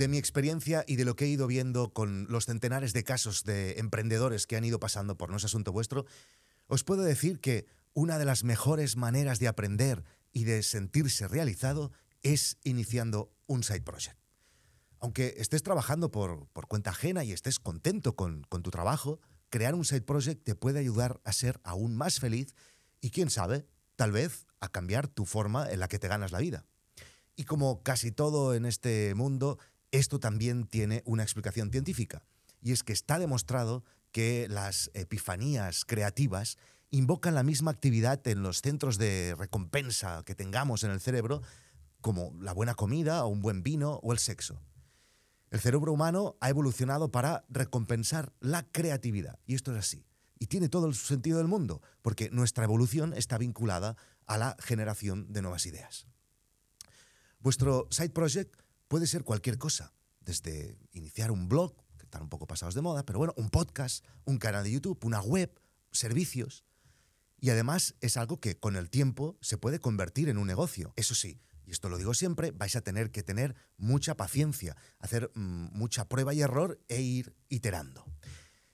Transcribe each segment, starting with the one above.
De mi experiencia y de lo que he ido viendo con los centenares de casos de emprendedores que han ido pasando por No es Asunto Vuestro, os puedo decir que una de las mejores maneras de aprender y de sentirse realizado es iniciando un side project. Aunque estés trabajando por, cuenta ajena y estés contento con, con tu trabajo, crear un side project te puede ayudar a ser aún más feliz y quién sabe, tal vez a cambiar tu forma en la que te ganas la vida. Y como casi todo en este mundo, esto también tiene una explicación científica. Y es que está demostrado que las epifanías creativas invocan la misma actividad en los centros de recompensa que tengamos en el cerebro, como la buena comida o un buen vino o el sexo. El cerebro humano ha evolucionado para recompensar la creatividad, y esto es así. Y tiene todo el sentido del mundo, porque nuestra evolución está vinculada a la generación de nuevas ideas. Vuestro side project puede ser cualquier cosa, desde iniciar un blog, que están un poco pasados de moda, pero bueno, un podcast, un canal de YouTube, una web, servicios. Y además es algo que con el tiempo se puede convertir en un negocio. Eso sí, y esto lo digo siempre, vais a tener que tener mucha paciencia, hacer mm, mucha prueba y error e ir iterando.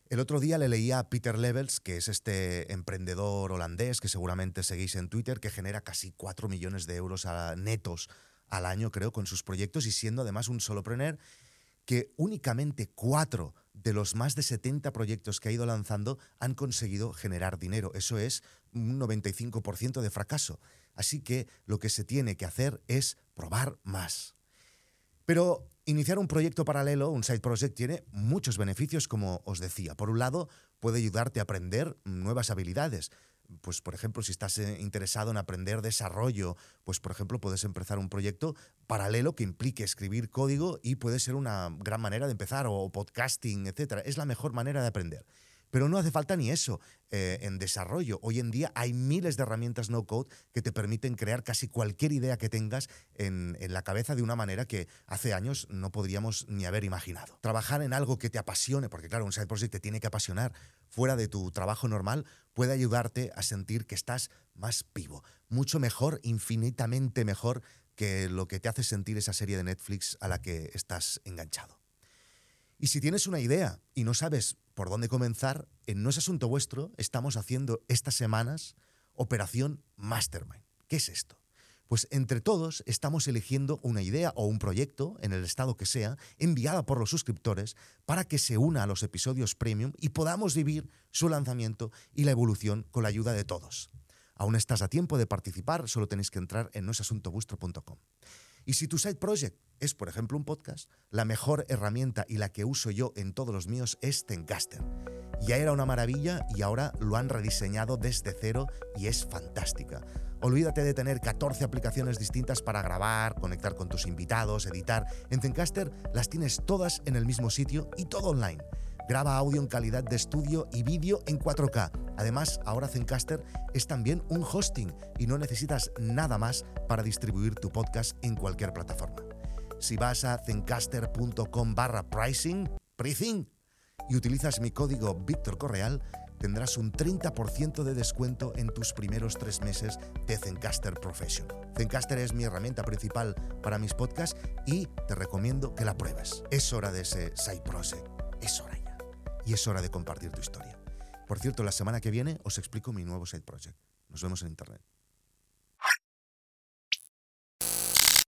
El otro día le leía a Peter Levels, que es este emprendedor holandés que seguramente seguís en Twitter, que genera casi 4 millones de euros netos al año, creo, con sus proyectos y siendo además un solopreneur, que únicamente cuatro de los más de 70 proyectos que ha ido lanzando han conseguido generar dinero. Eso es un 95% de fracaso. Así que lo que se tiene que hacer es probar más. Pero iniciar un proyecto paralelo, un side project, tiene muchos beneficios, como os decía. Por un lado, puede ayudarte a aprender nuevas habilidades. Pues, por ejemplo, si estás eh, interesado en aprender desarrollo, pues, por ejemplo, puedes empezar un proyecto paralelo que implique escribir código y puede ser una gran manera de empezar, o podcasting, etc. Es la mejor manera de aprender. Pero no hace falta ni eso eh, en desarrollo. Hoy en día hay miles de herramientas no code que te permiten crear casi cualquier idea que tengas en, en, la cabeza de una manera que hace años no podríamos ni haber imaginado. Trabajar en algo que te apasione, porque claro, un side project te tiene que apasionar fuera de tu trabajo normal, puede ayudarte a sentir que estás más vivo, mucho mejor, infinitamente mejor que lo que te hace sentir esa serie de Netflix a la que estás enganchado. Y si tienes una idea y no sabes por dónde comenzar, en No es Asunto Vuestro estamos haciendo estas semanas Operación Mastermind. ¿Qué es esto? Pues entre todos estamos eligiendo una idea o un proyecto, en el estado que sea, enviada por los suscriptores para que se una a los episodios premium y podamos vivir su lanzamiento y la evolución con la ayuda de todos. Aún estás a tiempo de participar, solo tenéis que entrar en noesasuntovuestro.com. Y si tu side project es, por ejemplo, un podcast, la mejor herramienta y la que uso yo en todos los míos es Zencaster. Ya era una maravilla y ahora lo han rediseñado desde cero y es fantástica. Olvídate de tener 14 aplicaciones distintas para grabar, conectar con tus invitados, editar. En Zencaster las tienes todas en el mismo sitio y todo online. Graba audio en calidad de estudio y vídeo en 4K. Además, ahora Zencaster es también un hosting y no necesitas nada más para distribuir tu podcast en cualquier plataforma. Si vas a zencaster.com barra pricing, pricing, y utilizas mi código Víctor Correal, tendrás un 30% de descuento en tus primeros tres meses de Zencaster Professional. Zencaster es mi herramienta principal para mis podcasts y te recomiendo que la pruebes. Es hora de ese side project. Es hora ya. Y es hora de compartir tu historia. Por cierto, la semana que viene os explico mi nuevo side project. Nos vemos en internet.